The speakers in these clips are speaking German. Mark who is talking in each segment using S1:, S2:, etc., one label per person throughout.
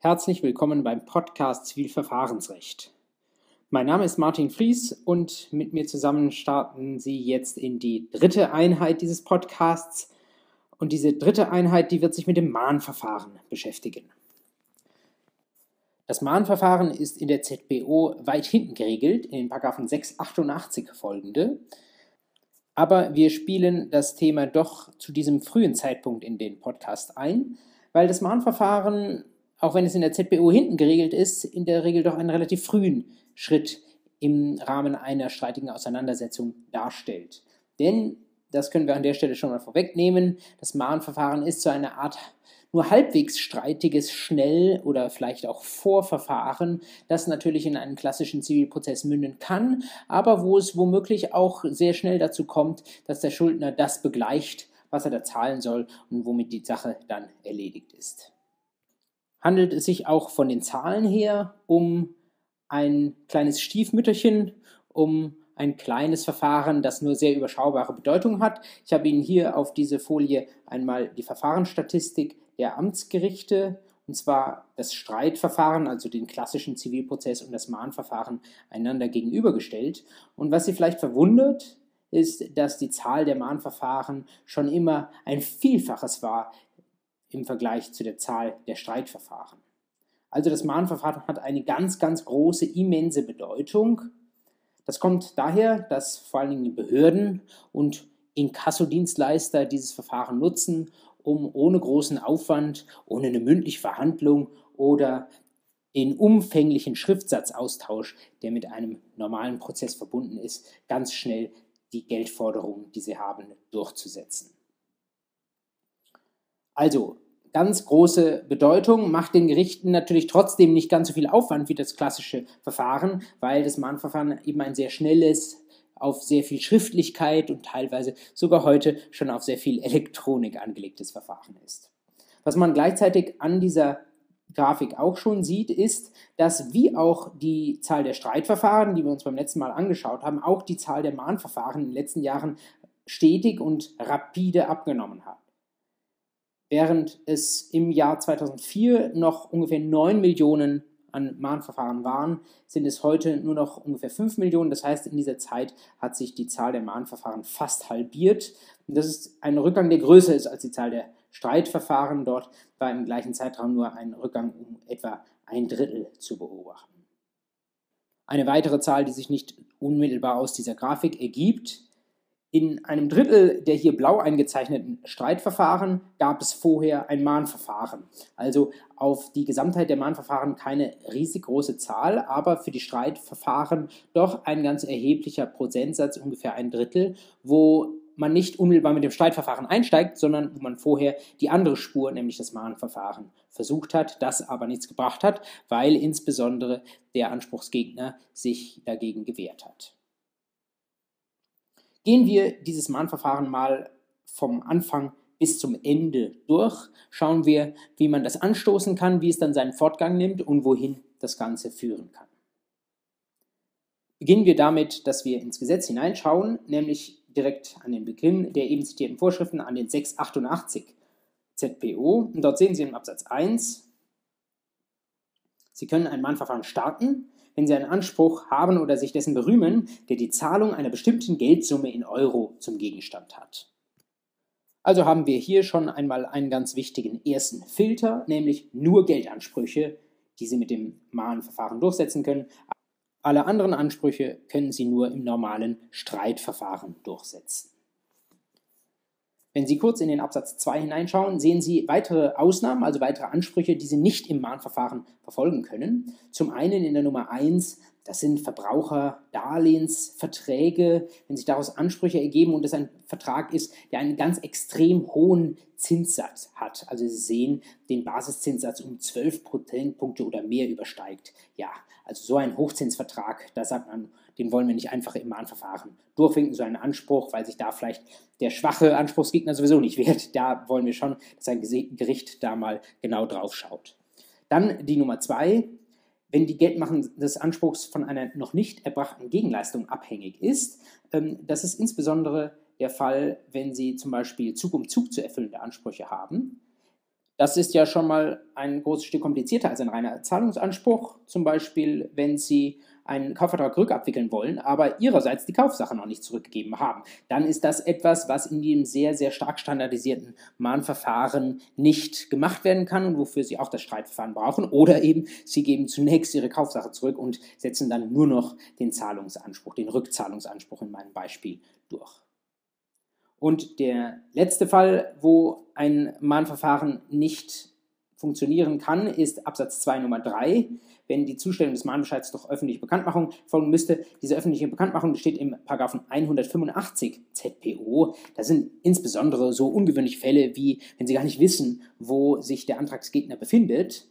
S1: Herzlich willkommen beim Podcast Zivilverfahrensrecht. Mein Name ist Martin Fries und mit mir zusammen starten Sie jetzt in die dritte Einheit dieses Podcasts. Und diese dritte Einheit, die wird sich mit dem Mahnverfahren beschäftigen. Das Mahnverfahren ist in der ZBO weit hinten geregelt, in den Paragraphen 688 folgende. Aber wir spielen das Thema doch zu diesem frühen Zeitpunkt in den Podcast ein, weil das Mahnverfahren auch wenn es in der ZBO hinten geregelt ist, in der Regel doch einen relativ frühen Schritt im Rahmen einer streitigen Auseinandersetzung darstellt. Denn, das können wir an der Stelle schon mal vorwegnehmen, das Mahnverfahren ist so eine Art nur halbwegs streitiges Schnell- oder vielleicht auch Vorverfahren, das natürlich in einen klassischen Zivilprozess münden kann, aber wo es womöglich auch sehr schnell dazu kommt, dass der Schuldner das begleicht, was er da zahlen soll und womit die Sache dann erledigt ist handelt es sich auch von den Zahlen her um ein kleines Stiefmütterchen, um ein kleines Verfahren, das nur sehr überschaubare Bedeutung hat. Ich habe Ihnen hier auf diese Folie einmal die Verfahrensstatistik der Amtsgerichte, und zwar das Streitverfahren, also den klassischen Zivilprozess und das Mahnverfahren einander gegenübergestellt. Und was Sie vielleicht verwundert, ist, dass die Zahl der Mahnverfahren schon immer ein Vielfaches war im Vergleich zu der Zahl der Streitverfahren. Also das Mahnverfahren hat eine ganz, ganz große, immense Bedeutung. Das kommt daher, dass vor allen Dingen Behörden und Inkassodienstleister dieses Verfahren nutzen, um ohne großen Aufwand, ohne eine mündliche Verhandlung oder den umfänglichen Schriftsatzaustausch, der mit einem normalen Prozess verbunden ist, ganz schnell die Geldforderungen, die sie haben, durchzusetzen. Also, ganz große Bedeutung, macht den Gerichten natürlich trotzdem nicht ganz so viel Aufwand wie das klassische Verfahren, weil das Mahnverfahren eben ein sehr schnelles, auf sehr viel Schriftlichkeit und teilweise sogar heute schon auf sehr viel Elektronik angelegtes Verfahren ist. Was man gleichzeitig an dieser Grafik auch schon sieht, ist, dass wie auch die Zahl der Streitverfahren, die wir uns beim letzten Mal angeschaut haben, auch die Zahl der Mahnverfahren in den letzten Jahren stetig und rapide abgenommen hat. Während es im Jahr 2004 noch ungefähr 9 Millionen an Mahnverfahren waren, sind es heute nur noch ungefähr 5 Millionen. Das heißt, in dieser Zeit hat sich die Zahl der Mahnverfahren fast halbiert. Und das ist ein Rückgang, der größer ist als die Zahl der Streitverfahren. Dort war im gleichen Zeitraum nur ein Rückgang um etwa ein Drittel zu beobachten. Eine weitere Zahl, die sich nicht unmittelbar aus dieser Grafik ergibt, in einem Drittel der hier blau eingezeichneten Streitverfahren gab es vorher ein Mahnverfahren. Also auf die Gesamtheit der Mahnverfahren keine riesig große Zahl, aber für die Streitverfahren doch ein ganz erheblicher Prozentsatz, ungefähr ein Drittel, wo man nicht unmittelbar mit dem Streitverfahren einsteigt, sondern wo man vorher die andere Spur, nämlich das Mahnverfahren, versucht hat, das aber nichts gebracht hat, weil insbesondere der Anspruchsgegner sich dagegen gewehrt hat. Gehen wir dieses Mahnverfahren mal vom Anfang bis zum Ende durch, schauen wir, wie man das anstoßen kann, wie es dann seinen Fortgang nimmt und wohin das Ganze führen kann. Beginnen wir damit, dass wir ins Gesetz hineinschauen, nämlich direkt an den Beginn der eben zitierten Vorschriften, an den 688 ZPO. Und dort sehen Sie im Absatz 1, Sie können ein Mahnverfahren starten, wenn sie einen Anspruch haben oder sich dessen berühmen, der die Zahlung einer bestimmten Geldsumme in Euro zum Gegenstand hat. Also haben wir hier schon einmal einen ganz wichtigen ersten Filter, nämlich nur Geldansprüche, die Sie mit dem Mahnverfahren durchsetzen können. Alle anderen Ansprüche können Sie nur im normalen Streitverfahren durchsetzen. Wenn Sie kurz in den Absatz 2 hineinschauen, sehen Sie weitere Ausnahmen, also weitere Ansprüche, die Sie nicht im Mahnverfahren verfolgen können. Zum einen in der Nummer 1, das sind Verbraucherdarlehensverträge, wenn sich daraus Ansprüche ergeben und es ein Vertrag ist, der einen ganz extrem hohen Zinssatz hat. Also Sie sehen, den Basiszinssatz um 12 Prozentpunkte oder mehr übersteigt. Ja, also so ein Hochzinsvertrag, da sagt man, den wollen wir nicht einfach im Mahnverfahren durchwinken, so einen Anspruch, weil sich da vielleicht der schwache Anspruchsgegner sowieso nicht wehrt. Da wollen wir schon, dass ein Gericht da mal genau drauf schaut. Dann die Nummer zwei, wenn die Geldmachen des Anspruchs von einer noch nicht erbrachten Gegenleistung abhängig ist. Ähm, das ist insbesondere der Fall, wenn Sie zum Beispiel Zug um Zug zu erfüllende Ansprüche haben. Das ist ja schon mal ein großes Stück komplizierter als ein reiner Zahlungsanspruch. Zum Beispiel, wenn Sie einen Kaufvertrag rückabwickeln wollen, aber ihrerseits die Kaufsache noch nicht zurückgegeben haben. Dann ist das etwas, was in dem sehr, sehr stark standardisierten Mahnverfahren nicht gemacht werden kann und wofür Sie auch das Streitverfahren brauchen. Oder eben, Sie geben zunächst Ihre Kaufsache zurück und setzen dann nur noch den Zahlungsanspruch, den Rückzahlungsanspruch in meinem Beispiel durch. Und der letzte Fall, wo ein Mahnverfahren nicht funktionieren kann, ist Absatz 2 Nummer 3 wenn die Zustellung des Mahnbescheids durch öffentliche Bekanntmachung folgen müsste. Diese öffentliche Bekanntmachung steht im Paragraphen 185 ZPO. Das sind insbesondere so ungewöhnliche Fälle, wie wenn Sie gar nicht wissen, wo sich der Antragsgegner befindet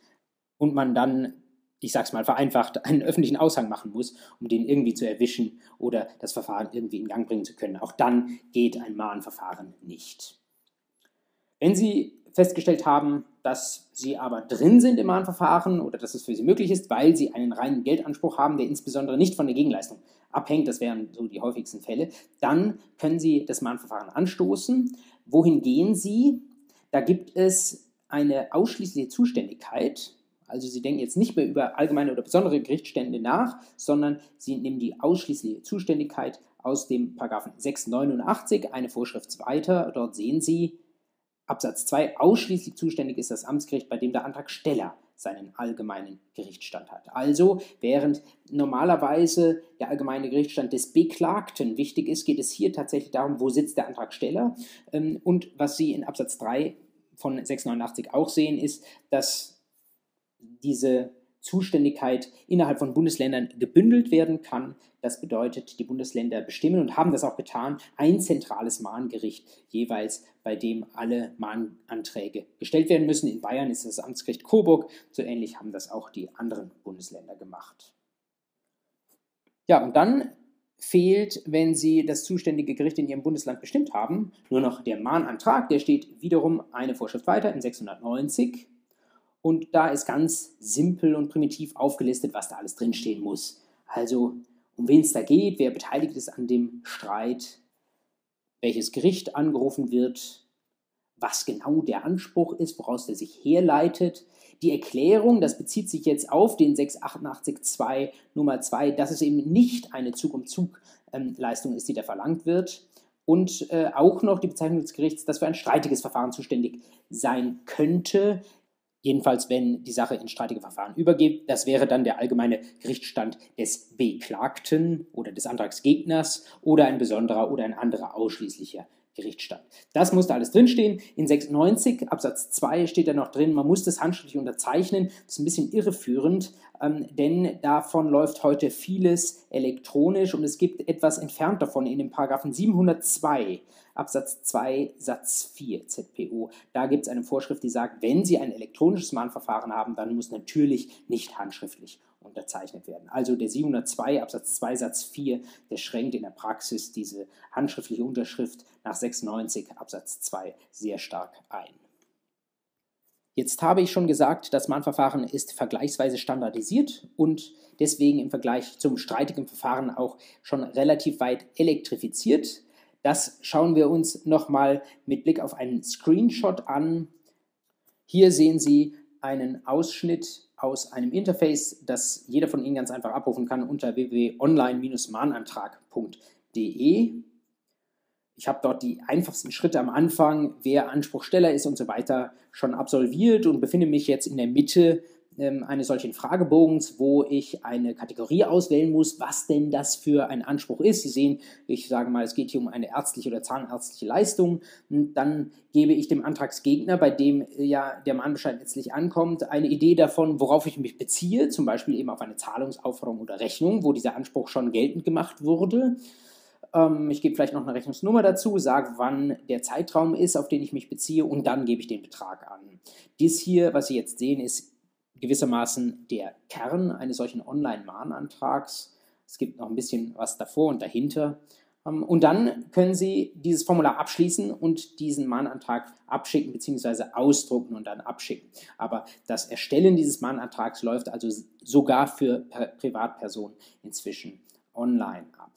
S1: und man dann ich sage es mal vereinfacht, einen öffentlichen Aushang machen muss, um den irgendwie zu erwischen oder das Verfahren irgendwie in Gang bringen zu können. Auch dann geht ein Mahnverfahren nicht. Wenn Sie festgestellt haben, dass sie aber drin sind im Mahnverfahren oder dass es für sie möglich ist, weil sie einen reinen Geldanspruch haben, der insbesondere nicht von der Gegenleistung abhängt, das wären so die häufigsten Fälle, dann können sie das Mahnverfahren anstoßen. Wohin gehen sie? Da gibt es eine ausschließliche Zuständigkeit. Also Sie denken jetzt nicht mehr über allgemeine oder besondere Gerichtsstände nach, sondern Sie nehmen die ausschließliche Zuständigkeit aus dem Paragraphen 689, eine Vorschrift weiter. Dort sehen Sie, Absatz 2 ausschließlich zuständig ist das Amtsgericht, bei dem der Antragsteller seinen allgemeinen Gerichtsstand hat. Also, während normalerweise der allgemeine Gerichtsstand des Beklagten wichtig ist, geht es hier tatsächlich darum, wo sitzt der Antragsteller. Ähm, und was Sie in Absatz 3 von 689 auch sehen, ist, dass diese Zuständigkeit innerhalb von Bundesländern gebündelt werden kann. Das bedeutet, die Bundesländer bestimmen und haben das auch getan, ein zentrales Mahngericht jeweils, bei dem alle Mahnanträge gestellt werden müssen. In Bayern ist das Amtsgericht Coburg, so ähnlich haben das auch die anderen Bundesländer gemacht. Ja, und dann fehlt, wenn Sie das zuständige Gericht in Ihrem Bundesland bestimmt haben, nur noch der Mahnantrag, der steht wiederum eine Vorschrift weiter in 690 und da ist ganz simpel und primitiv aufgelistet, was da alles drinstehen muss. Also, um wen es da geht, wer beteiligt ist an dem Streit, welches Gericht angerufen wird, was genau der Anspruch ist, woraus der sich herleitet. Die Erklärung, das bezieht sich jetzt auf den 688.2 Nummer 2, dass es eben nicht eine Zug-um-Zug-Leistung ist, die da verlangt wird. Und äh, auch noch die Bezeichnung des Gerichts, das für ein streitiges Verfahren zuständig sein könnte. Jedenfalls, wenn die Sache in streitige Verfahren übergeht, das wäre dann der allgemeine Gerichtsstand des Beklagten oder des Antragsgegners oder ein besonderer oder ein anderer ausschließlicher Gerichtsstand. Das muss da alles drinstehen. In 96 Absatz 2 steht da noch drin, man muss das handschriftlich unterzeichnen. Das ist ein bisschen irreführend, ähm, denn davon läuft heute vieles elektronisch und es gibt etwas entfernt davon in dem Paragraphen 702 Absatz 2 Satz 4 ZPO. Da gibt es eine Vorschrift, die sagt, wenn Sie ein elektronisches Mahnverfahren haben, dann muss natürlich nicht handschriftlich unterzeichnet werden. Also der 702 Absatz 2 Satz 4, der schränkt in der Praxis diese handschriftliche Unterschrift nach 96 Absatz 2 sehr stark ein. Jetzt habe ich schon gesagt, das Mahnverfahren ist vergleichsweise standardisiert und deswegen im Vergleich zum streitigen Verfahren auch schon relativ weit elektrifiziert. Das schauen wir uns nochmal mit Blick auf einen Screenshot an. Hier sehen Sie einen Ausschnitt aus einem Interface, das jeder von Ihnen ganz einfach abrufen kann unter www.online-mahnantrag.de. Ich habe dort die einfachsten Schritte am Anfang, wer Anspruchsteller ist und so weiter, schon absolviert und befinde mich jetzt in der Mitte ähm, eines solchen Fragebogens, wo ich eine Kategorie auswählen muss, was denn das für ein Anspruch ist. Sie sehen, ich sage mal, es geht hier um eine ärztliche oder zahnärztliche Leistung. Und dann gebe ich dem Antragsgegner, bei dem äh, ja der Mahnbescheid letztlich ankommt, eine Idee davon, worauf ich mich beziehe, zum Beispiel eben auf eine Zahlungsaufforderung oder Rechnung, wo dieser Anspruch schon geltend gemacht wurde. Ähm, ich gebe vielleicht noch eine Rechnungsnummer dazu, sage, wann der Zeitraum ist, auf den ich mich beziehe und dann gebe ich den Betrag an. Dies hier, was Sie jetzt sehen, ist gewissermaßen der Kern eines solchen Online-Mahnantrags. Es gibt noch ein bisschen was davor und dahinter. Ähm, und dann können Sie dieses Formular abschließen und diesen Mahnantrag abschicken bzw. ausdrucken und dann abschicken. Aber das Erstellen dieses Mahnantrags läuft also sogar für Privatpersonen inzwischen online ab.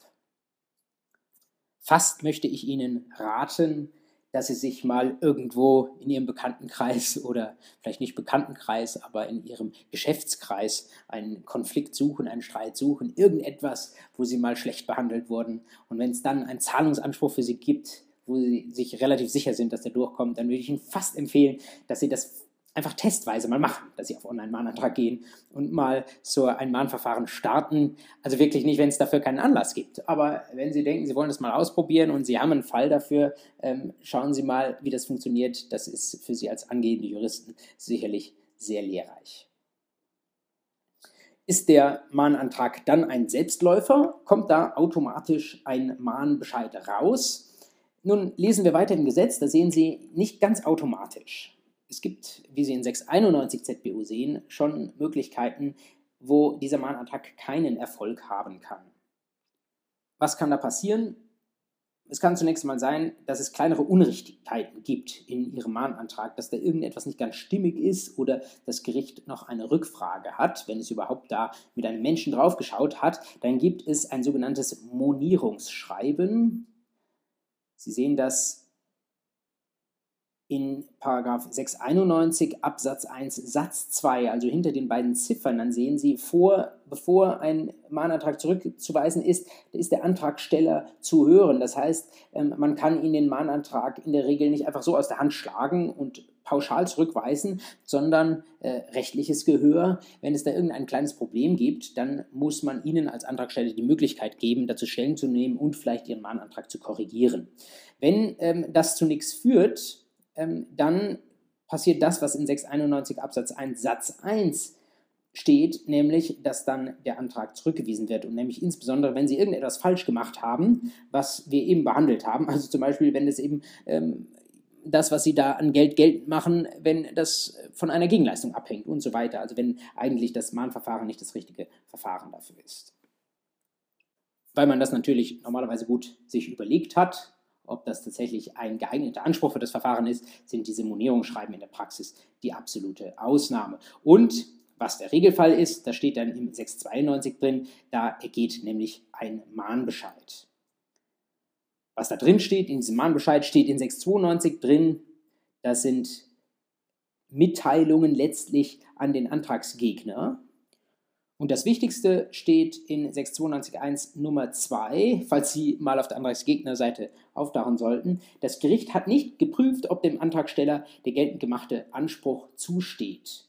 S1: Fast möchte ich Ihnen raten, dass Sie sich mal irgendwo in Ihrem Bekanntenkreis oder vielleicht nicht Bekanntenkreis, aber in Ihrem Geschäftskreis einen Konflikt suchen, einen Streit suchen, irgendetwas, wo Sie mal schlecht behandelt wurden. Und wenn es dann einen Zahlungsanspruch für Sie gibt, wo Sie sich relativ sicher sind, dass der durchkommt, dann würde ich Ihnen fast empfehlen, dass Sie das einfach testweise mal machen, dass sie auf Online-Mahnantrag gehen und mal so ein Mahnverfahren starten. Also wirklich nicht, wenn es dafür keinen Anlass gibt. Aber wenn Sie denken, Sie wollen das mal ausprobieren und Sie haben einen Fall dafür, ähm, schauen Sie mal, wie das funktioniert. Das ist für Sie als angehende Juristen sicherlich sehr lehrreich. Ist der Mahnantrag dann ein Selbstläufer, kommt da automatisch ein Mahnbescheid raus. Nun lesen wir weiter im Gesetz, da sehen Sie nicht ganz automatisch es gibt, wie Sie in 691 ZBU sehen, schon Möglichkeiten, wo dieser Mahnantrag keinen Erfolg haben kann. Was kann da passieren? Es kann zunächst mal sein, dass es kleinere Unrichtigkeiten gibt in Ihrem Mahnantrag, dass da irgendetwas nicht ganz stimmig ist oder das Gericht noch eine Rückfrage hat, wenn es überhaupt da mit einem Menschen draufgeschaut hat, dann gibt es ein sogenanntes Monierungsschreiben. Sie sehen das in Paragraph 691 Absatz 1 Satz 2, also hinter den beiden Ziffern, dann sehen Sie, vor, bevor ein Mahnantrag zurückzuweisen ist, ist der Antragsteller zu hören. Das heißt, ähm, man kann Ihnen den Mahnantrag in der Regel nicht einfach so aus der Hand schlagen und pauschal zurückweisen, sondern äh, rechtliches Gehör. Wenn es da irgendein kleines Problem gibt, dann muss man Ihnen als Antragsteller die Möglichkeit geben, dazu Stellung zu nehmen und vielleicht Ihren Mahnantrag zu korrigieren. Wenn ähm, das zu nichts führt, ähm, dann passiert das, was in 691 Absatz 1 Satz 1 steht, nämlich, dass dann der Antrag zurückgewiesen wird. Und nämlich insbesondere, wenn Sie irgendetwas falsch gemacht haben, was wir eben behandelt haben, also zum Beispiel, wenn es eben ähm, das, was Sie da an Geld geltend machen, wenn das von einer Gegenleistung abhängt und so weiter, also wenn eigentlich das Mahnverfahren nicht das richtige Verfahren dafür ist. Weil man das natürlich normalerweise gut sich überlegt hat, ob das tatsächlich ein geeigneter Anspruch für das Verfahren ist, sind diese Monierungsschreiben in der Praxis die absolute Ausnahme. Und was der Regelfall ist, da steht dann im 692 drin, da ergeht nämlich ein Mahnbescheid. Was da drin steht, in diesem Mahnbescheid steht in 692 drin, das sind Mitteilungen letztlich an den Antragsgegner. Und das Wichtigste steht in 692.1 Nummer 2, falls Sie mal auf der Antragsgegnerseite auftauchen sollten. Das Gericht hat nicht geprüft, ob dem Antragsteller der geltend gemachte Anspruch zusteht.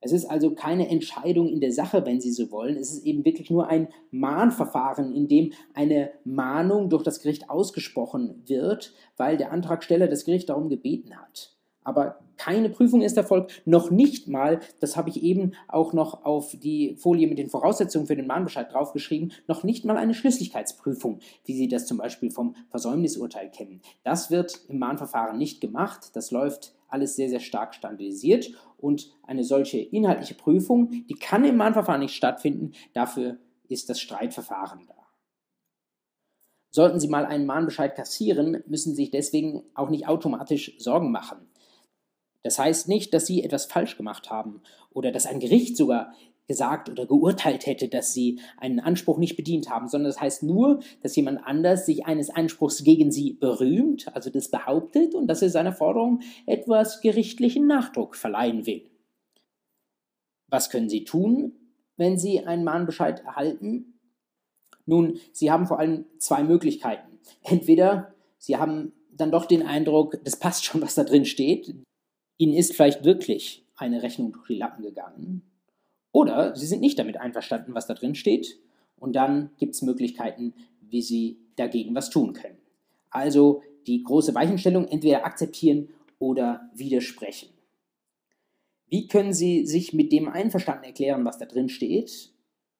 S1: Es ist also keine Entscheidung in der Sache, wenn Sie so wollen. Es ist eben wirklich nur ein Mahnverfahren, in dem eine Mahnung durch das Gericht ausgesprochen wird, weil der Antragsteller das Gericht darum gebeten hat aber keine Prüfung ist erfolgt, noch nicht mal, das habe ich eben auch noch auf die Folie mit den Voraussetzungen für den Mahnbescheid draufgeschrieben, noch nicht mal eine Schlüssigkeitsprüfung, wie Sie das zum Beispiel vom Versäumnisurteil kennen. Das wird im Mahnverfahren nicht gemacht, das läuft alles sehr, sehr stark standardisiert und eine solche inhaltliche Prüfung, die kann im Mahnverfahren nicht stattfinden, dafür ist das Streitverfahren da. Sollten Sie mal einen Mahnbescheid kassieren, müssen Sie sich deswegen auch nicht automatisch Sorgen machen. Das heißt nicht, dass sie etwas falsch gemacht haben oder dass ein Gericht sogar gesagt oder geurteilt hätte, dass sie einen Anspruch nicht bedient haben, sondern das heißt nur, dass jemand anders sich eines Anspruchs gegen sie berühmt, also das behauptet und dass er seiner Forderung etwas gerichtlichen Nachdruck verleihen will. Was können Sie tun, wenn Sie einen Mahnbescheid erhalten? Nun, Sie haben vor allem zwei Möglichkeiten. Entweder Sie haben dann doch den Eindruck, das passt schon, was da drin steht, Ihnen ist vielleicht wirklich eine Rechnung durch die Lappen gegangen. Oder Sie sind nicht damit einverstanden, was da drin steht. Und dann gibt es Möglichkeiten, wie Sie dagegen was tun können. Also die große Weichenstellung entweder akzeptieren oder widersprechen. Wie können Sie sich mit dem einverstanden erklären, was da drin steht?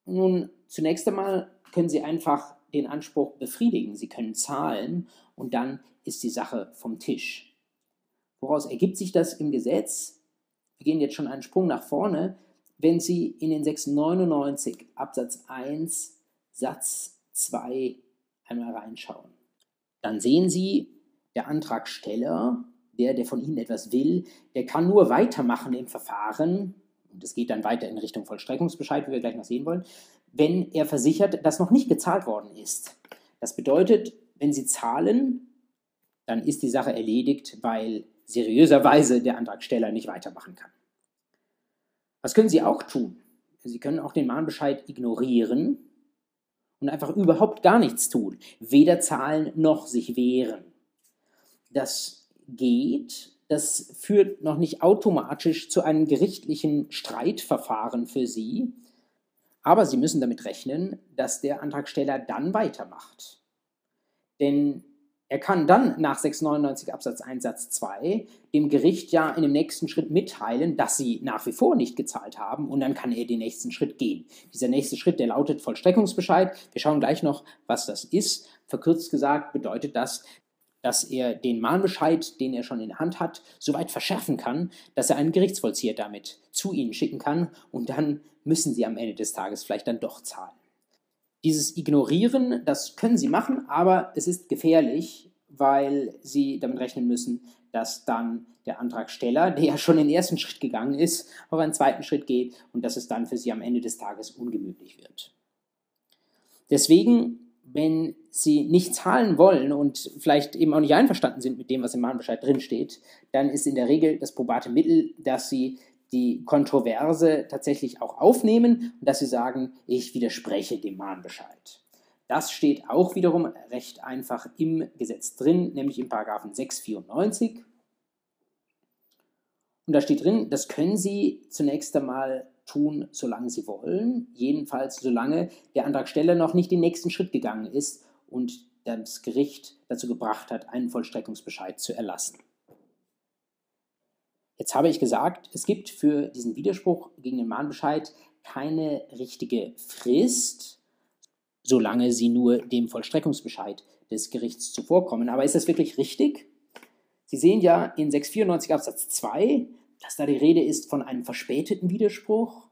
S1: Nun, zunächst einmal können Sie einfach den Anspruch befriedigen. Sie können zahlen und dann ist die Sache vom Tisch. Woraus ergibt sich das im Gesetz? Wir gehen jetzt schon einen Sprung nach vorne. Wenn Sie in den 699 Absatz 1 Satz 2 einmal reinschauen, dann sehen Sie, der Antragsteller, der, der von Ihnen etwas will, der kann nur weitermachen im Verfahren, und es geht dann weiter in Richtung Vollstreckungsbescheid, wie wir gleich noch sehen wollen, wenn er versichert, dass noch nicht gezahlt worden ist. Das bedeutet, wenn Sie zahlen, dann ist die Sache erledigt, weil seriöserweise der Antragsteller nicht weitermachen kann. Was können Sie auch tun? Sie können auch den Mahnbescheid ignorieren und einfach überhaupt gar nichts tun. Weder zahlen noch sich wehren. Das geht. Das führt noch nicht automatisch zu einem gerichtlichen Streitverfahren für Sie. Aber Sie müssen damit rechnen, dass der Antragsteller dann weitermacht. Denn er kann dann nach 699 Absatz 1 Satz 2 dem Gericht ja in dem nächsten Schritt mitteilen, dass sie nach wie vor nicht gezahlt haben und dann kann er den nächsten Schritt gehen. Dieser nächste Schritt, der lautet Vollstreckungsbescheid. Wir schauen gleich noch, was das ist. Verkürzt gesagt bedeutet das, dass er den Mahnbescheid, den er schon in der Hand hat, so weit verschärfen kann, dass er einen Gerichtsvollzieher damit zu ihnen schicken kann und dann müssen sie am Ende des Tages vielleicht dann doch zahlen. Dieses Ignorieren, das können Sie machen, aber es ist gefährlich, weil Sie damit rechnen müssen, dass dann der Antragsteller, der ja schon den ersten Schritt gegangen ist, auf einen zweiten Schritt geht und dass es dann für Sie am Ende des Tages ungemütlich wird. Deswegen, wenn Sie nicht zahlen wollen und vielleicht eben auch nicht einverstanden sind mit dem, was im Mahnbescheid drinsteht, dann ist in der Regel das probate Mittel, dass Sie die Kontroverse tatsächlich auch aufnehmen und dass sie sagen, ich widerspreche dem Mahnbescheid. Das steht auch wiederum recht einfach im Gesetz drin, nämlich im Paragraphen 694. Und da steht drin, das können Sie zunächst einmal tun, solange Sie wollen, jedenfalls solange der Antragsteller noch nicht den nächsten Schritt gegangen ist und das Gericht dazu gebracht hat, einen Vollstreckungsbescheid zu erlassen. Jetzt habe ich gesagt, es gibt für diesen Widerspruch gegen den Mahnbescheid keine richtige Frist, solange sie nur dem Vollstreckungsbescheid des Gerichts zuvorkommen. Aber ist das wirklich richtig? Sie sehen ja in 694 Absatz 2, dass da die Rede ist von einem verspäteten Widerspruch.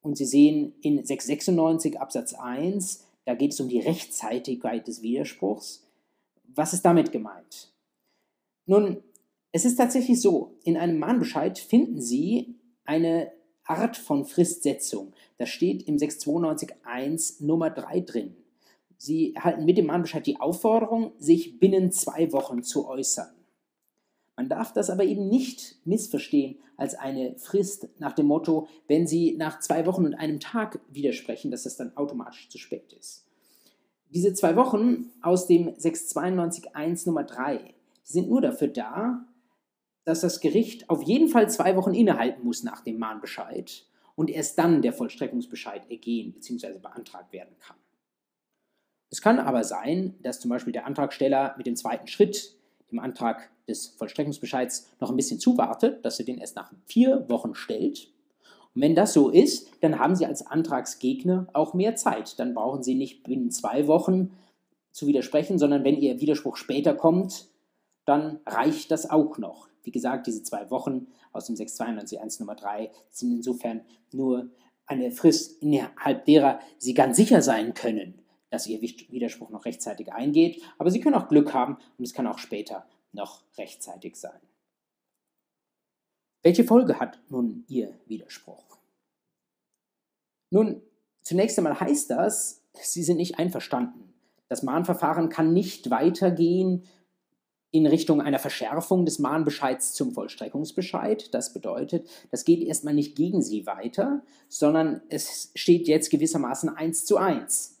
S1: Und Sie sehen in 696 Absatz 1, da geht es um die Rechtzeitigkeit des Widerspruchs. Was ist damit gemeint? Nun, es ist tatsächlich so, in einem Mahnbescheid finden Sie eine Art von Fristsetzung. Das steht im 692.1 Nummer 3 drin. Sie erhalten mit dem Mahnbescheid die Aufforderung, sich binnen zwei Wochen zu äußern. Man darf das aber eben nicht missverstehen als eine Frist nach dem Motto, wenn Sie nach zwei Wochen und einem Tag widersprechen, dass das dann automatisch zu spät ist. Diese zwei Wochen aus dem 692.1 Nummer 3 sind nur dafür da, dass das Gericht auf jeden Fall zwei Wochen innehalten muss nach dem Mahnbescheid und erst dann der Vollstreckungsbescheid ergehen bzw. beantragt werden kann. Es kann aber sein, dass zum Beispiel der Antragsteller mit dem zweiten Schritt, dem Antrag des Vollstreckungsbescheids, noch ein bisschen zuwartet, dass er den erst nach vier Wochen stellt. Und wenn das so ist, dann haben Sie als Antragsgegner auch mehr Zeit. Dann brauchen Sie nicht binnen zwei Wochen zu widersprechen, sondern wenn Ihr Widerspruch später kommt, dann reicht das auch noch. Wie gesagt, diese zwei Wochen aus dem 692.1 Nummer 3 sind insofern nur eine Frist, innerhalb derer Sie ganz sicher sein können, dass Ihr Widerspruch noch rechtzeitig eingeht. Aber Sie können auch Glück haben und es kann auch später noch rechtzeitig sein. Welche Folge hat nun Ihr Widerspruch? Nun, zunächst einmal heißt das, Sie sind nicht einverstanden. Das Mahnverfahren kann nicht weitergehen in Richtung einer Verschärfung des Mahnbescheids zum Vollstreckungsbescheid. Das bedeutet, das geht erstmal nicht gegen sie weiter, sondern es steht jetzt gewissermaßen eins zu eins.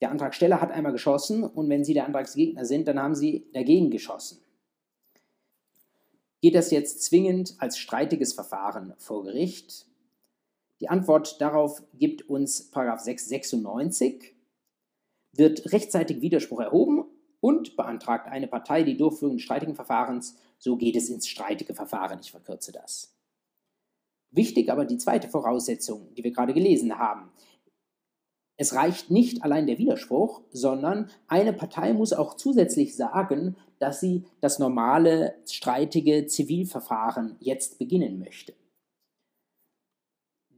S1: Der Antragsteller hat einmal geschossen und wenn Sie der Antragsgegner sind, dann haben Sie dagegen geschossen. Geht das jetzt zwingend als streitiges Verfahren vor Gericht? Die Antwort darauf gibt uns 696. Wird rechtzeitig Widerspruch erhoben und beantragt eine Partei die Durchführung des streitigen Verfahrens, so geht es ins streitige Verfahren. Ich verkürze das. Wichtig aber die zweite Voraussetzung, die wir gerade gelesen haben. Es reicht nicht allein der Widerspruch, sondern eine Partei muss auch zusätzlich sagen, dass sie das normale streitige Zivilverfahren jetzt beginnen möchte.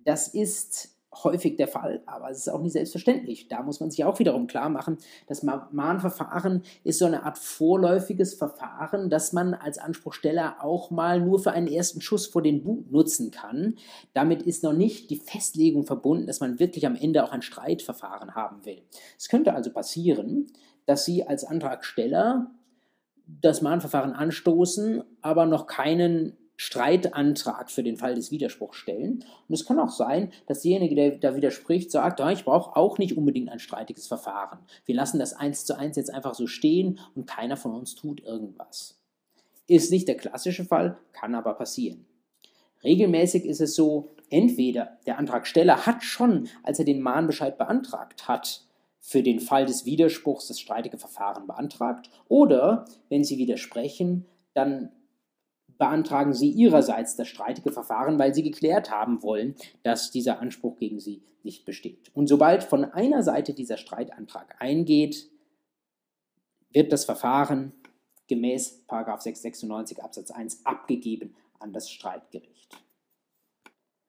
S1: Das ist häufig der Fall, aber es ist auch nicht selbstverständlich. Da muss man sich auch wiederum klar machen, das Mahnverfahren ist so eine Art vorläufiges Verfahren, das man als Anspruchsteller auch mal nur für einen ersten Schuss vor den Bug nutzen kann. Damit ist noch nicht die Festlegung verbunden, dass man wirklich am Ende auch ein Streitverfahren haben will. Es könnte also passieren, dass Sie als Antragsteller das Mahnverfahren anstoßen, aber noch keinen Streitantrag für den Fall des Widerspruchs stellen. Und es kann auch sein, dass derjenige, der da widerspricht, sagt, ja, ich brauche auch nicht unbedingt ein streitiges Verfahren. Wir lassen das eins zu eins jetzt einfach so stehen und keiner von uns tut irgendwas. Ist nicht der klassische Fall, kann aber passieren. Regelmäßig ist es so, entweder der Antragsteller hat schon, als er den Mahnbescheid beantragt hat, für den Fall des Widerspruchs das streitige Verfahren beantragt, oder wenn Sie widersprechen, dann beantragen Sie Ihrerseits das streitige Verfahren, weil Sie geklärt haben wollen, dass dieser Anspruch gegen Sie nicht besteht. Und sobald von einer Seite dieser Streitantrag eingeht, wird das Verfahren gemäß 696 Absatz 1 abgegeben an das Streitgericht.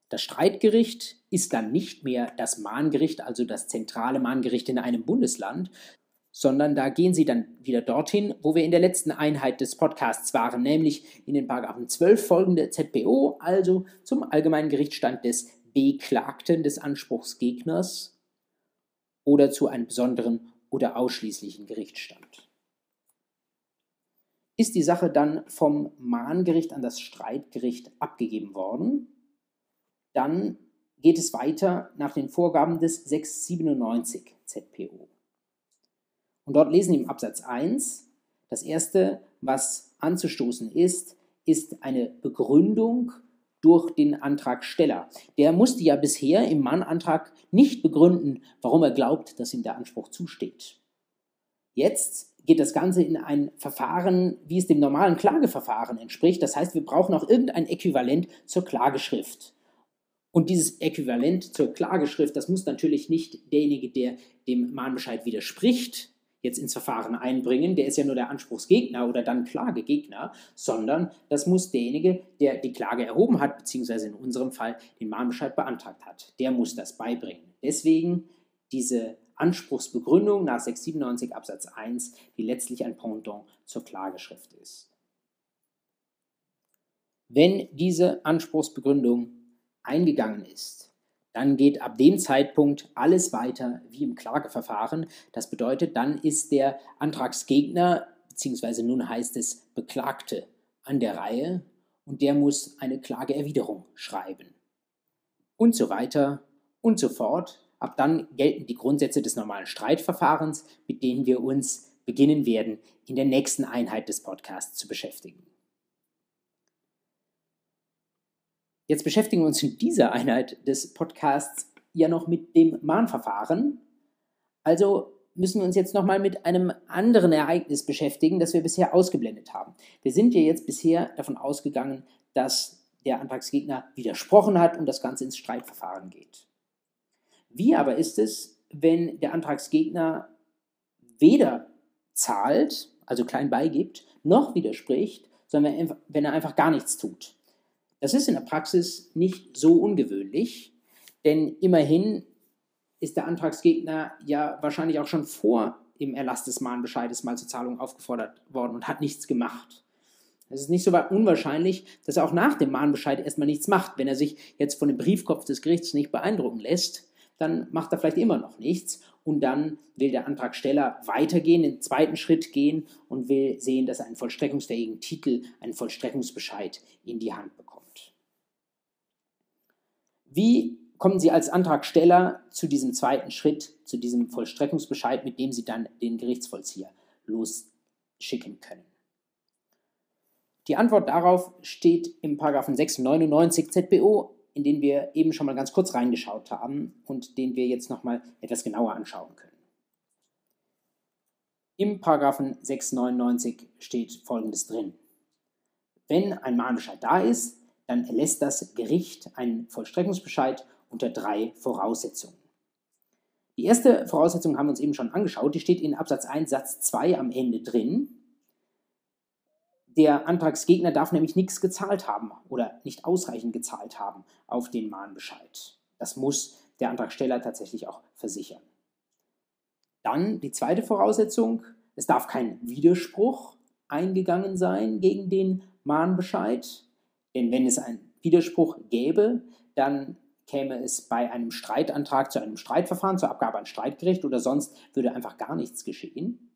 S1: Das Streitgericht ist dann nicht mehr das Mahngericht, also das zentrale Mahngericht in einem Bundesland, sondern da gehen Sie dann wieder dorthin, wo wir in der letzten Einheit des Podcasts waren, nämlich in den Paragraphen 12 folgende ZPO, also zum allgemeinen Gerichtsstand des Beklagten des Anspruchsgegners oder zu einem besonderen oder ausschließlichen Gerichtsstand. Ist die Sache dann vom Mahngericht an das Streitgericht abgegeben worden, dann geht es weiter nach den Vorgaben des 697 ZPO. Und dort lesen wir im Absatz 1, das erste, was anzustoßen ist, ist eine Begründung durch den Antragsteller. Der musste ja bisher im Mahnantrag nicht begründen, warum er glaubt, dass ihm der Anspruch zusteht. Jetzt geht das Ganze in ein Verfahren, wie es dem normalen Klageverfahren entspricht. Das heißt, wir brauchen auch irgendein Äquivalent zur Klageschrift. Und dieses Äquivalent zur Klageschrift, das muss natürlich nicht derjenige, der dem Mahnbescheid widerspricht, jetzt ins Verfahren einbringen, der ist ja nur der Anspruchsgegner oder dann Klagegegner, sondern das muss derjenige, der die Klage erhoben hat, beziehungsweise in unserem Fall den Mahnbescheid beantragt hat, der muss das beibringen. Deswegen diese Anspruchsbegründung nach 697 Absatz 1, die letztlich ein Pendant zur Klageschrift ist. Wenn diese Anspruchsbegründung eingegangen ist, dann geht ab dem Zeitpunkt alles weiter wie im Klageverfahren. Das bedeutet, dann ist der Antragsgegner, beziehungsweise nun heißt es Beklagte, an der Reihe und der muss eine Klageerwiderung schreiben. Und so weiter und so fort. Ab dann gelten die Grundsätze des normalen Streitverfahrens, mit denen wir uns beginnen werden, in der nächsten Einheit des Podcasts zu beschäftigen. Jetzt beschäftigen wir uns in dieser Einheit des Podcasts ja noch mit dem Mahnverfahren. Also müssen wir uns jetzt nochmal mit einem anderen Ereignis beschäftigen, das wir bisher ausgeblendet haben. Wir sind ja jetzt bisher davon ausgegangen, dass der Antragsgegner widersprochen hat und das Ganze ins Streitverfahren geht. Wie aber ist es, wenn der Antragsgegner weder zahlt, also klein beigibt, noch widerspricht, sondern wenn er einfach gar nichts tut? Das ist in der Praxis nicht so ungewöhnlich, denn immerhin ist der Antragsgegner ja wahrscheinlich auch schon vor dem Erlass des Mahnbescheides mal zur Zahlung aufgefordert worden und hat nichts gemacht. Es ist nicht so unwahrscheinlich, dass er auch nach dem Mahnbescheid erstmal nichts macht. Wenn er sich jetzt von dem Briefkopf des Gerichts nicht beeindrucken lässt, dann macht er vielleicht immer noch nichts und dann will der Antragsteller weitergehen, den zweiten Schritt gehen und will sehen, dass er einen vollstreckungsfähigen Titel, einen Vollstreckungsbescheid in die Hand bekommt. Wie kommen Sie als Antragsteller zu diesem zweiten Schritt, zu diesem Vollstreckungsbescheid, mit dem Sie dann den Gerichtsvollzieher losschicken können? Die Antwort darauf steht im 699 ZBO, in den wir eben schon mal ganz kurz reingeschaut haben und den wir jetzt nochmal etwas genauer anschauen können. Im 699 steht Folgendes drin. Wenn ein Mahnbescheid da ist, dann erlässt das Gericht einen Vollstreckungsbescheid unter drei Voraussetzungen. Die erste Voraussetzung haben wir uns eben schon angeschaut, die steht in Absatz 1 Satz 2 am Ende drin. Der Antragsgegner darf nämlich nichts gezahlt haben oder nicht ausreichend gezahlt haben auf den Mahnbescheid. Das muss der Antragsteller tatsächlich auch versichern. Dann die zweite Voraussetzung, es darf kein Widerspruch eingegangen sein gegen den Mahnbescheid. Denn wenn es einen Widerspruch gäbe, dann käme es bei einem Streitantrag zu einem Streitverfahren, zur Abgabe an Streitgericht oder sonst würde einfach gar nichts geschehen.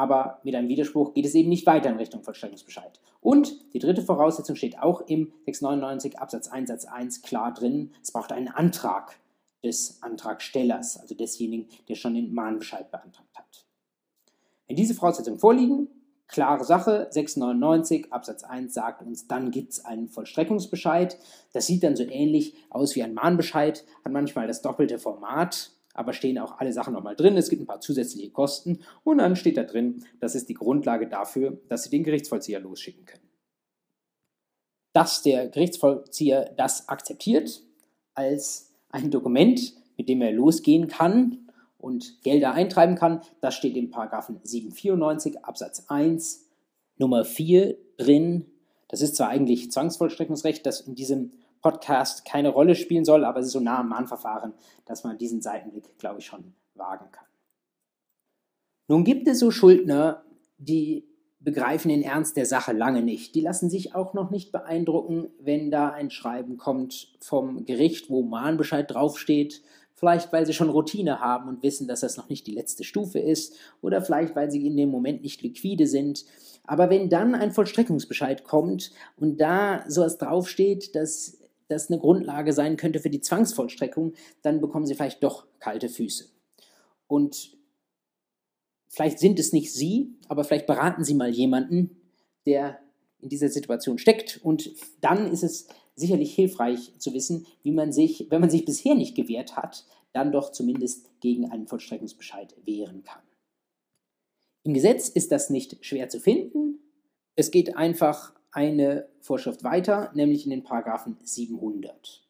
S1: aber mit einem Widerspruch geht es eben nicht weiter in Richtung Vollstreckungsbescheid. Und die dritte Voraussetzung steht auch im 699 Absatz 1 Satz 1 klar drin, es braucht einen Antrag des Antragstellers, also desjenigen, der schon den Mahnbescheid beantragt hat. Wenn diese Voraussetzungen vorliegen, klare Sache, 699 Absatz 1 sagt uns, dann gibt es einen Vollstreckungsbescheid. Das sieht dann so ähnlich aus wie ein Mahnbescheid, hat manchmal das doppelte Format, aber stehen auch alle Sachen nochmal drin. Es gibt ein paar zusätzliche Kosten und dann steht da drin, das ist die Grundlage dafür, dass Sie den Gerichtsvollzieher losschicken können. Dass der Gerichtsvollzieher das akzeptiert als ein Dokument, mit dem er losgehen kann und Gelder eintreiben kann, das steht im Paragraphen 794 Absatz 1 Nummer 4 drin. Das ist zwar eigentlich Zwangsvollstreckungsrecht, das in diesem Podcast keine Rolle spielen soll, aber es ist so nah am Mahnverfahren, dass man diesen Seitenblick, glaube ich, schon wagen kann. Nun gibt es so Schuldner, die begreifen den Ernst der Sache lange nicht. Die lassen sich auch noch nicht beeindrucken, wenn da ein Schreiben kommt vom Gericht, wo Mahnbescheid draufsteht. Vielleicht, weil sie schon Routine haben und wissen, dass das noch nicht die letzte Stufe ist. Oder vielleicht, weil sie in dem Moment nicht liquide sind. Aber wenn dann ein Vollstreckungsbescheid kommt und da sowas draufsteht, dass das eine Grundlage sein könnte für die Zwangsvollstreckung, dann bekommen sie vielleicht doch kalte Füße. Und vielleicht sind es nicht Sie, aber vielleicht beraten Sie mal jemanden, der in dieser Situation steckt. Und dann ist es sicherlich hilfreich zu wissen, wie man sich, wenn man sich bisher nicht gewehrt hat, dann doch zumindest gegen einen Vollstreckungsbescheid wehren kann. Im Gesetz ist das nicht schwer zu finden. Es geht einfach eine Vorschrift weiter, nämlich in den Paragraphen 700.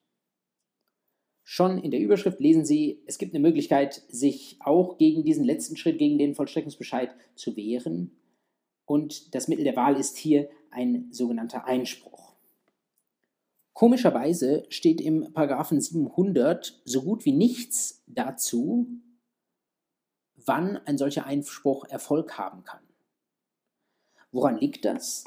S1: Schon in der Überschrift lesen Sie, es gibt eine Möglichkeit, sich auch gegen diesen letzten Schritt, gegen den Vollstreckungsbescheid zu wehren. Und das Mittel der Wahl ist hier ein sogenannter Einspruch. Komischerweise steht im Paragraphen 700 so gut wie nichts dazu, wann ein solcher Einspruch Erfolg haben kann. Woran liegt das?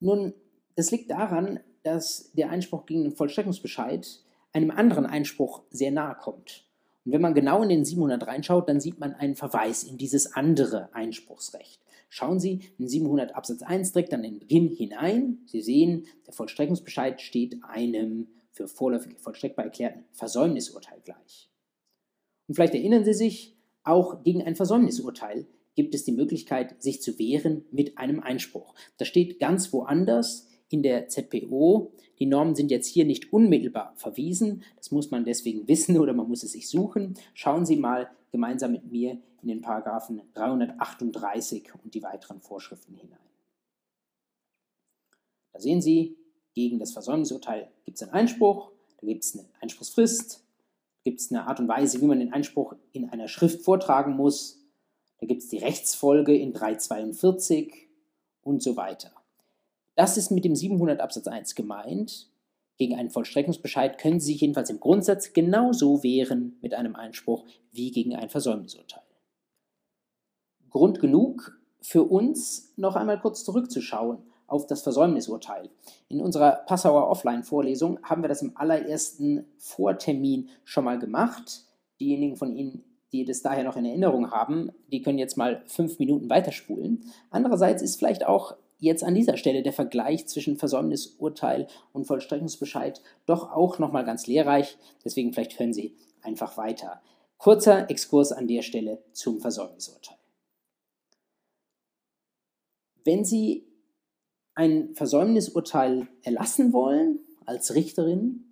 S1: Nun, das liegt daran, dass der Einspruch gegen den Vollstreckungsbescheid einem anderen Einspruch sehr nahe kommt. Und wenn man genau in den 700 reinschaut, dann sieht man einen Verweis in dieses andere Einspruchsrecht. Schauen Sie in 700 Absatz 1 direkt an den Beginn hinein. Sie sehen, der Vollstreckungsbescheid steht einem für vorläufig vollstreckbar erklärten Versäumnisurteil gleich. Und vielleicht erinnern Sie sich, auch gegen ein Versäumnisurteil gibt es die Möglichkeit, sich zu wehren mit einem Einspruch. Das steht ganz woanders in der ZPO. Die Normen sind jetzt hier nicht unmittelbar verwiesen. Das muss man deswegen wissen oder man muss es sich suchen. Schauen Sie mal gemeinsam mit mir in den Paragraphen 338 und die weiteren Vorschriften hinein. Da sehen Sie, gegen das Versäumnisurteil gibt es einen Einspruch, da gibt es eine Einspruchsfrist, gibt es eine Art und Weise, wie man den Einspruch in einer Schrift vortragen muss, da gibt es die Rechtsfolge in 342 und so weiter. Das ist mit dem 700 Absatz 1 gemeint. Gegen einen Vollstreckungsbescheid können Sie sich jedenfalls im Grundsatz genauso wehren mit einem Einspruch wie gegen ein Versäumnisurteil. Grund genug für uns, noch einmal kurz zurückzuschauen auf das Versäumnisurteil. In unserer Passauer Offline-Vorlesung haben wir das im allerersten Vortermin schon mal gemacht. Diejenigen von Ihnen, die das daher noch in Erinnerung haben, die können jetzt mal fünf Minuten weiterspulen. Andererseits ist vielleicht auch jetzt an dieser Stelle der Vergleich zwischen Versäumnisurteil und Vollstreckungsbescheid doch auch nochmal ganz lehrreich. Deswegen vielleicht hören Sie einfach weiter. Kurzer Exkurs an der Stelle zum Versäumnisurteil. Wenn Sie ein Versäumnisurteil erlassen wollen als Richterin,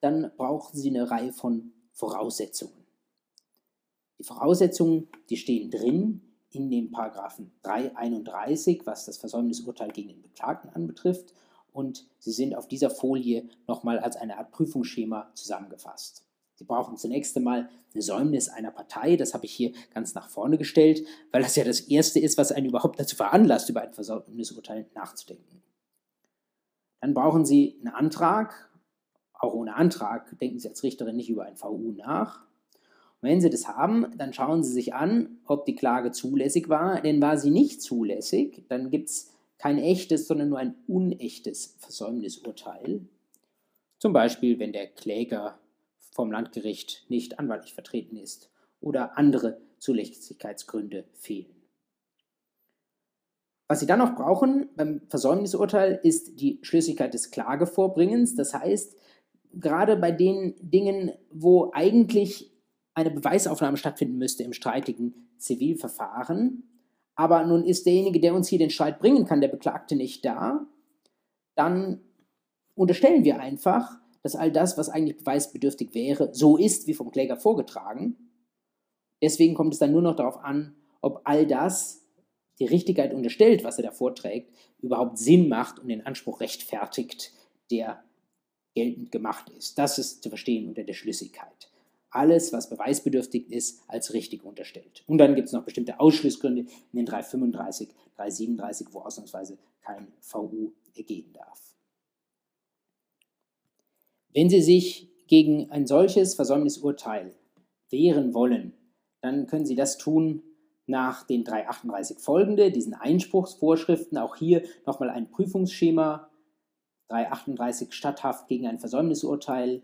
S1: dann brauchen Sie eine Reihe von Voraussetzungen. Die Voraussetzungen, die stehen drin in dem Paragraphen 331, was das Versäumnisurteil gegen den Beklagten anbetrifft, und sie sind auf dieser Folie nochmal als eine Art Prüfungsschema zusammengefasst. Sie brauchen zunächst einmal eine Säumnis einer Partei, das habe ich hier ganz nach vorne gestellt, weil das ja das Erste ist, was einen überhaupt dazu veranlasst, über ein Versäumnisurteil nachzudenken. Dann brauchen Sie einen Antrag, auch ohne Antrag denken Sie als Richterin nicht über ein VU nach. Und wenn Sie das haben, dann schauen Sie sich an, ob die Klage zulässig war. Denn war sie nicht zulässig, dann gibt es kein echtes, sondern nur ein unechtes Versäumnisurteil. Zum Beispiel, wenn der Kläger vom Landgericht nicht anwaltlich vertreten ist oder andere Zulässigkeitsgründe fehlen. Was Sie dann noch brauchen beim Versäumnisurteil ist die Schlüssigkeit des Klagevorbringens. Das heißt, gerade bei den Dingen, wo eigentlich eine Beweisaufnahme stattfinden müsste im streitigen Zivilverfahren, aber nun ist derjenige, der uns hier den Streit bringen kann, der Beklagte nicht da, dann unterstellen wir einfach, dass all das, was eigentlich beweisbedürftig wäre, so ist wie vom Kläger vorgetragen. Deswegen kommt es dann nur noch darauf an, ob all das die Richtigkeit unterstellt, was er da vorträgt, überhaupt Sinn macht und den Anspruch rechtfertigt, der geltend gemacht ist. Das ist zu verstehen unter der Schlüssigkeit. Alles, was beweisbedürftig ist, als richtig unterstellt. Und dann gibt es noch bestimmte Ausschlussgründe in den 335, 337, wo ausnahmsweise kein VU ergeben darf. Wenn Sie sich gegen ein solches Versäumnisurteil wehren wollen, dann können Sie das tun nach den 338 folgende, diesen Einspruchsvorschriften. Auch hier nochmal ein Prüfungsschema. 338 Statthaft gegen ein Versäumnisurteil.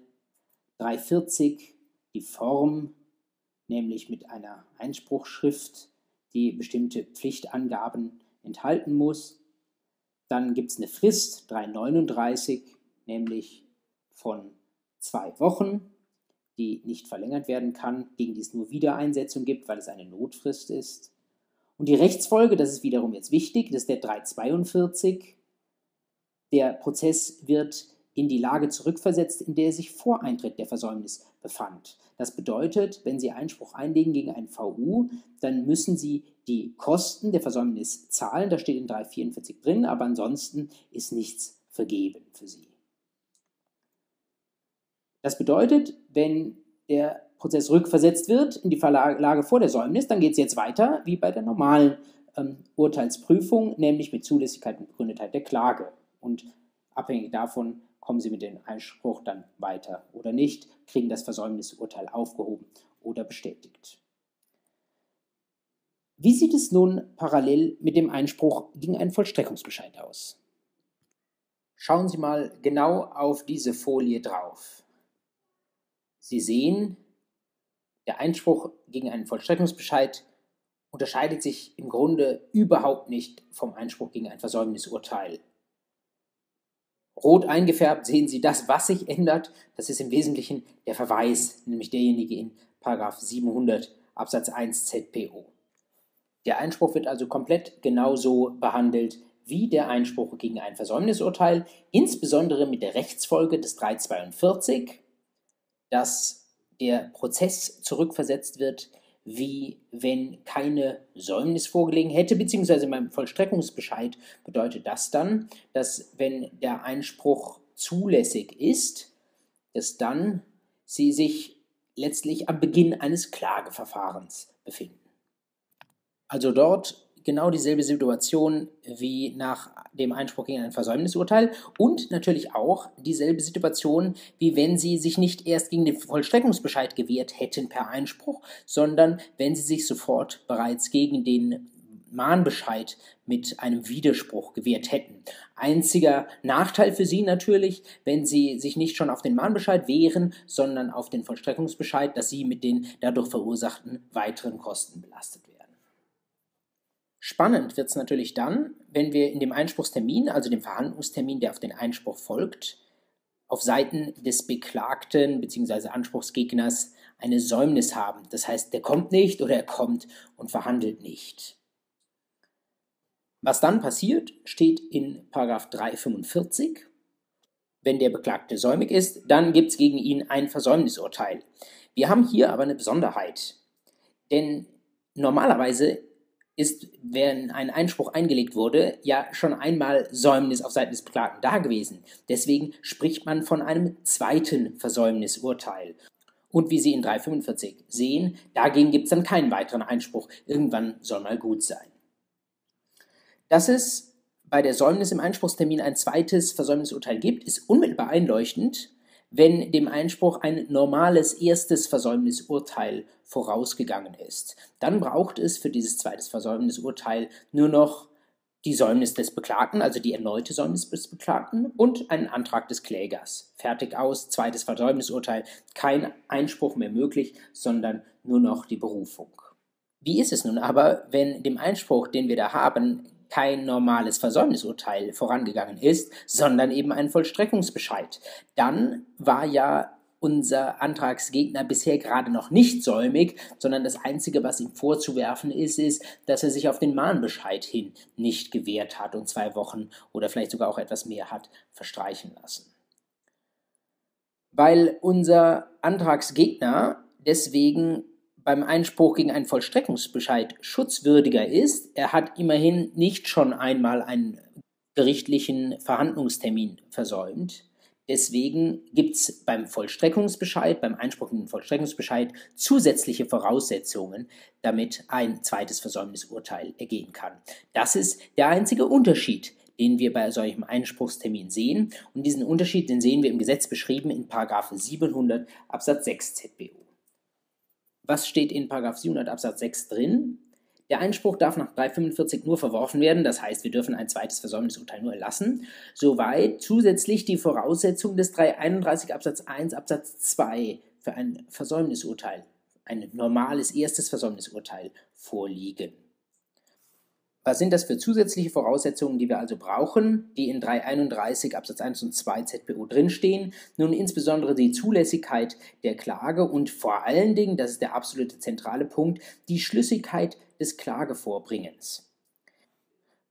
S1: 340 die Form, nämlich mit einer Einspruchsschrift, die bestimmte Pflichtangaben enthalten muss. Dann gibt es eine Frist, 339, nämlich von zwei Wochen, die nicht verlängert werden kann, gegen die es nur Wiedereinsetzung gibt, weil es eine Notfrist ist. Und die Rechtsfolge, das ist wiederum jetzt wichtig, das ist der 342. Der Prozess wird in die Lage zurückversetzt, in der er sich vor Eintritt der Versäumnis befand. Das bedeutet, wenn Sie Einspruch einlegen gegen ein VU, dann müssen Sie die Kosten der Versäumnis zahlen. Das steht in 344 drin, aber ansonsten ist nichts vergeben für Sie. Das bedeutet, wenn der Prozess rückversetzt wird in die Lage vor der Säumnis, dann geht es jetzt weiter wie bei der normalen ähm, Urteilsprüfung, nämlich mit Zulässigkeit und Begründetheit der Klage. Und abhängig davon kommen Sie mit dem Einspruch dann weiter oder nicht, kriegen das Versäumnisurteil aufgehoben oder bestätigt. Wie sieht es nun parallel mit dem Einspruch gegen einen Vollstreckungsbescheid aus? Schauen Sie mal genau auf diese Folie drauf. Sie sehen, der Einspruch gegen einen Vollstreckungsbescheid unterscheidet sich im Grunde überhaupt nicht vom Einspruch gegen ein Versäumnisurteil. Rot eingefärbt sehen Sie das, was sich ändert. Das ist im Wesentlichen der Verweis, nämlich derjenige in 700 Absatz 1 ZPO. Der Einspruch wird also komplett genauso behandelt wie der Einspruch gegen ein Versäumnisurteil, insbesondere mit der Rechtsfolge des 342 dass der Prozess zurückversetzt wird, wie wenn keine Säumnis vorgelegen hätte, beziehungsweise beim Vollstreckungsbescheid bedeutet das dann, dass wenn der Einspruch zulässig ist, dass dann sie sich letztlich am Beginn eines Klageverfahrens befinden. Also dort genau dieselbe Situation wie nach dem Einspruch gegen ein Versäumnisurteil und natürlich auch dieselbe Situation, wie wenn Sie sich nicht erst gegen den Vollstreckungsbescheid gewehrt hätten per Einspruch, sondern wenn Sie sich sofort bereits gegen den Mahnbescheid mit einem Widerspruch gewährt hätten. Einziger Nachteil für Sie natürlich, wenn Sie sich nicht schon auf den Mahnbescheid wehren, sondern auf den Vollstreckungsbescheid, dass Sie mit den dadurch verursachten weiteren Kosten belastet. Spannend wird es natürlich dann, wenn wir in dem Einspruchstermin, also dem Verhandlungstermin, der auf den Einspruch folgt, auf Seiten des Beklagten bzw. Anspruchsgegners eine Säumnis haben. Das heißt, der kommt nicht oder er kommt und verhandelt nicht. Was dann passiert, steht in 345. Wenn der Beklagte säumig ist, dann gibt es gegen ihn ein Versäumnisurteil. Wir haben hier aber eine Besonderheit. Denn normalerweise ist, wenn ein Einspruch eingelegt wurde, ja schon einmal Säumnis auf Seiten des Beklagten da gewesen. Deswegen spricht man von einem zweiten Versäumnisurteil. Und wie Sie in 345 sehen, dagegen gibt es dann keinen weiteren Einspruch. Irgendwann soll mal gut sein. Dass es bei der Säumnis im Einspruchstermin ein zweites Versäumnisurteil gibt, ist unmittelbar einleuchtend, wenn dem Einspruch ein normales erstes Versäumnisurteil vorausgegangen ist. Dann braucht es für dieses zweite Versäumnisurteil nur noch die Säumnis des Beklagten, also die erneute Säumnis des Beklagten und einen Antrag des Klägers. Fertig aus, zweites Versäumnisurteil, kein Einspruch mehr möglich, sondern nur noch die Berufung. Wie ist es nun aber, wenn dem Einspruch, den wir da haben, kein normales Versäumnisurteil vorangegangen ist, sondern eben ein Vollstreckungsbescheid. Dann war ja unser Antragsgegner bisher gerade noch nicht säumig, sondern das Einzige, was ihm vorzuwerfen ist, ist, dass er sich auf den Mahnbescheid hin nicht gewehrt hat und zwei Wochen oder vielleicht sogar auch etwas mehr hat verstreichen lassen. Weil unser Antragsgegner deswegen beim Einspruch gegen einen Vollstreckungsbescheid schutzwürdiger ist, er hat immerhin nicht schon einmal einen gerichtlichen Verhandlungstermin versäumt, Deswegen gibt es beim Vollstreckungsbescheid, beim Einspruch in den Vollstreckungsbescheid zusätzliche Voraussetzungen, damit ein zweites Versäumnisurteil ergehen kann. Das ist der einzige Unterschied, den wir bei solchem Einspruchstermin sehen. Und diesen Unterschied, den sehen wir im Gesetz beschrieben in 700 Absatz 6 ZBO. Was steht in 700 Absatz 6 drin? Der Einspruch darf nach 345 nur verworfen werden, das heißt, wir dürfen ein zweites Versäumnisurteil nur erlassen, soweit zusätzlich die Voraussetzungen des 331 Absatz 1 Absatz 2 für ein Versäumnisurteil, ein normales erstes Versäumnisurteil vorliegen. Was sind das für zusätzliche Voraussetzungen, die wir also brauchen, die in 331 Absatz 1 und 2 ZPO drinstehen? Nun insbesondere die Zulässigkeit der Klage und vor allen Dingen, das ist der absolute zentrale Punkt, die Schlüssigkeit des Klagevorbringens.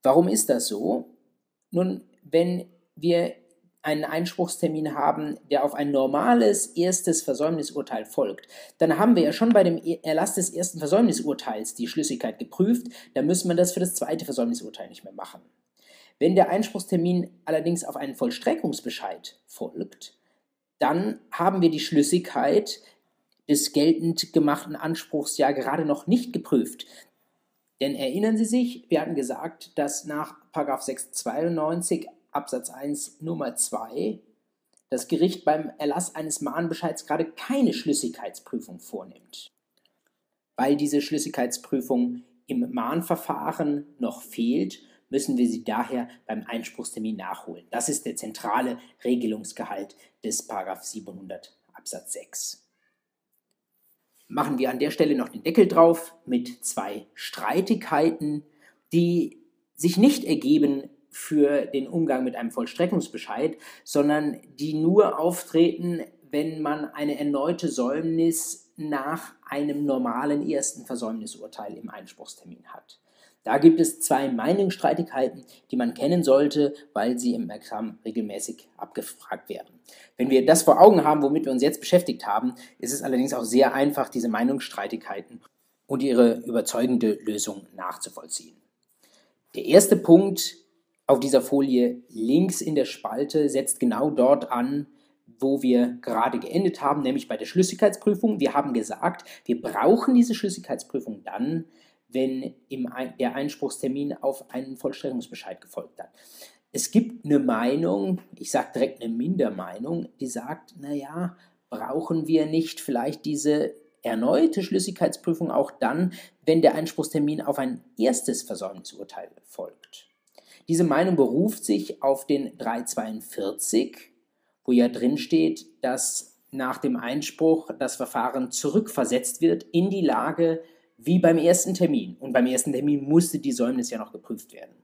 S1: Warum ist das so? Nun, wenn wir einen Einspruchstermin haben, der auf ein normales erstes Versäumnisurteil folgt, dann haben wir ja schon bei dem Erlass des ersten Versäumnisurteils die Schlüssigkeit geprüft, dann müssen wir das für das zweite Versäumnisurteil nicht mehr machen. Wenn der Einspruchstermin allerdings auf einen Vollstreckungsbescheid folgt, dann haben wir die Schlüssigkeit des geltend gemachten Anspruchs ja gerade noch nicht geprüft. Denn erinnern Sie sich, wir hatten gesagt, dass nach 692 Absatz 1 Nummer 2 das Gericht beim Erlass eines Mahnbescheids gerade keine Schlüssigkeitsprüfung vornimmt. Weil diese Schlüssigkeitsprüfung im Mahnverfahren noch fehlt, müssen wir sie daher beim Einspruchstermin nachholen. Das ist der zentrale Regelungsgehalt des 700 Absatz 6. Machen wir an der Stelle noch den Deckel drauf mit zwei Streitigkeiten, die sich nicht ergeben für den Umgang mit einem Vollstreckungsbescheid, sondern die nur auftreten, wenn man eine erneute Säumnis nach einem normalen ersten Versäumnisurteil im Einspruchstermin hat. Da gibt es zwei Meinungsstreitigkeiten, die man kennen sollte, weil sie im Examen regelmäßig abgefragt werden. Wenn wir das vor Augen haben, womit wir uns jetzt beschäftigt haben, ist es allerdings auch sehr einfach, diese Meinungsstreitigkeiten und ihre überzeugende Lösung nachzuvollziehen. Der erste Punkt auf dieser Folie links in der Spalte setzt genau dort an, wo wir gerade geendet haben, nämlich bei der Schlüssigkeitsprüfung. Wir haben gesagt, wir brauchen diese Schlüssigkeitsprüfung dann, wenn im, der Einspruchstermin auf einen Vollstreckungsbescheid gefolgt hat. Es gibt eine Meinung, ich sage direkt eine Mindermeinung, die sagt, naja, brauchen wir nicht vielleicht diese erneute Schlüssigkeitsprüfung auch dann, wenn der Einspruchstermin auf ein erstes Versäumnisurteil folgt. Diese Meinung beruft sich auf den 342, wo ja drin steht, dass nach dem Einspruch das Verfahren zurückversetzt wird in die Lage wie beim ersten Termin. Und beim ersten Termin musste die Säumnis ja noch geprüft werden.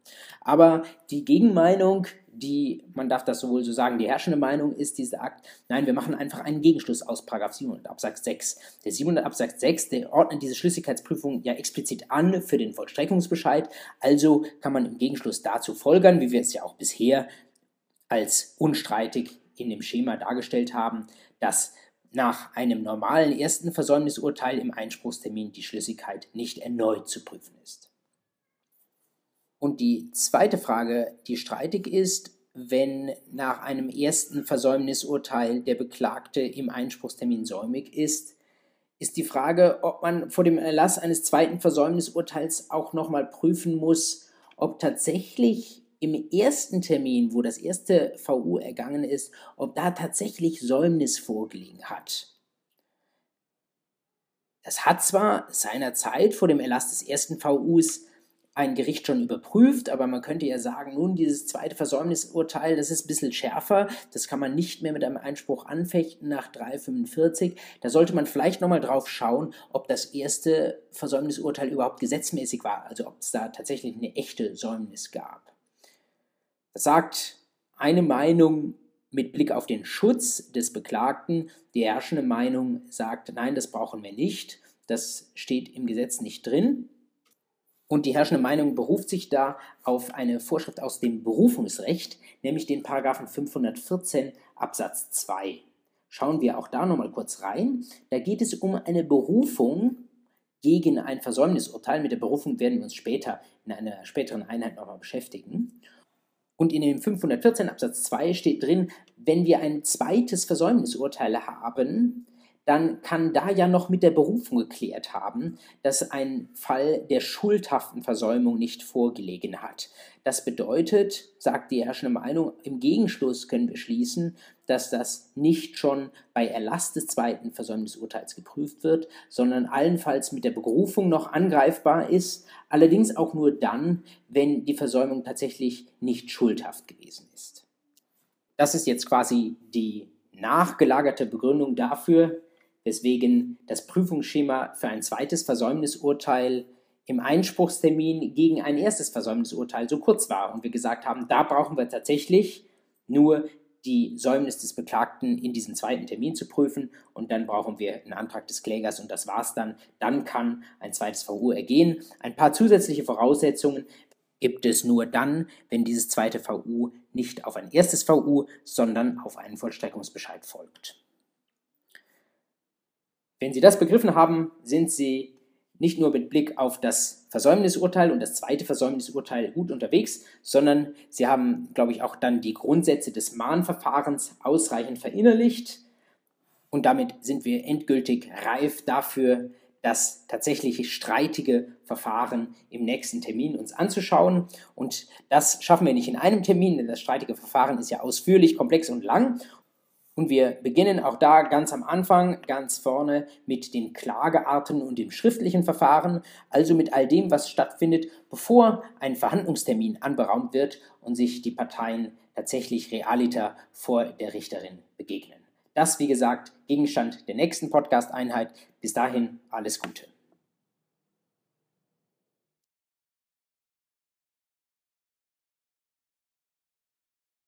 S1: Aber die Gegenmeinung, die, man darf das sowohl so sagen, die herrschende Meinung ist, die sagt, nein, wir machen einfach einen Gegenschluss aus 700 Absatz 6. Der 700 Absatz 6, der ordnet diese Schlüssigkeitsprüfung ja explizit an für den Vollstreckungsbescheid. Also kann man im Gegenschluss dazu folgern, wie wir es ja auch bisher als unstreitig in dem Schema dargestellt haben, dass nach einem normalen ersten Versäumnisurteil im Einspruchstermin die Schlüssigkeit nicht erneut zu prüfen ist. Und die zweite Frage, die streitig ist, wenn nach einem ersten Versäumnisurteil der Beklagte im Einspruchstermin säumig ist, ist die Frage, ob man vor dem Erlass eines zweiten Versäumnisurteils auch nochmal prüfen muss, ob tatsächlich im ersten Termin, wo das erste VU ergangen ist, ob da tatsächlich Säumnis vorgelegen hat. Das hat zwar seinerzeit vor dem Erlass des ersten VUs ein Gericht schon überprüft, aber man könnte ja sagen, nun, dieses zweite Versäumnisurteil, das ist ein bisschen schärfer, das kann man nicht mehr mit einem Einspruch anfechten nach 345. Da sollte man vielleicht nochmal drauf schauen, ob das erste Versäumnisurteil überhaupt gesetzmäßig war, also ob es da tatsächlich eine echte Säumnis gab. Das sagt eine Meinung mit Blick auf den Schutz des Beklagten. Die herrschende Meinung sagt, nein, das brauchen wir nicht, das steht im Gesetz nicht drin. Und die herrschende Meinung beruft sich da auf eine Vorschrift aus dem Berufungsrecht, nämlich den Paragraphen 514 Absatz 2. Schauen wir auch da nochmal kurz rein. Da geht es um eine Berufung gegen ein Versäumnisurteil. Mit der Berufung werden wir uns später in einer späteren Einheit nochmal beschäftigen. Und in dem 514 Absatz 2 steht drin, wenn wir ein zweites Versäumnisurteil haben, dann kann da ja noch mit der Berufung geklärt haben, dass ein Fall der schuldhaften Versäumung nicht vorgelegen hat. Das bedeutet, sagt die herrschende Meinung, im Gegenschluss können wir schließen, dass das nicht schon bei Erlass des zweiten Versäumnisurteils geprüft wird, sondern allenfalls mit der Berufung noch angreifbar ist, allerdings auch nur dann, wenn die Versäumung tatsächlich nicht schuldhaft gewesen ist. Das ist jetzt quasi die nachgelagerte Begründung dafür, weswegen das Prüfungsschema für ein zweites Versäumnisurteil im Einspruchstermin gegen ein erstes Versäumnisurteil so kurz war und wir gesagt haben, da brauchen wir tatsächlich nur die Säumnis des Beklagten in diesen zweiten Termin zu prüfen und dann brauchen wir einen Antrag des Klägers und das war's dann. Dann kann ein zweites VU ergehen. Ein paar zusätzliche Voraussetzungen gibt es nur dann, wenn dieses zweite VU nicht auf ein erstes VU, sondern auf einen Vollstreckungsbescheid folgt. Wenn Sie das begriffen haben, sind Sie nicht nur mit Blick auf das Versäumnisurteil und das zweite Versäumnisurteil gut unterwegs, sondern Sie haben, glaube ich, auch dann die Grundsätze des Mahnverfahrens ausreichend verinnerlicht. Und damit sind wir endgültig reif dafür, das tatsächliche streitige Verfahren im nächsten Termin uns anzuschauen. Und das schaffen wir nicht in einem Termin, denn das streitige Verfahren ist ja ausführlich, komplex und lang. Und wir beginnen auch da ganz am Anfang, ganz vorne mit den Klagearten und dem schriftlichen Verfahren, also mit all dem, was stattfindet, bevor ein Verhandlungstermin anberaumt wird und sich die Parteien tatsächlich realiter vor der Richterin begegnen. Das, wie gesagt, Gegenstand der nächsten Podcast-Einheit. Bis dahin alles Gute.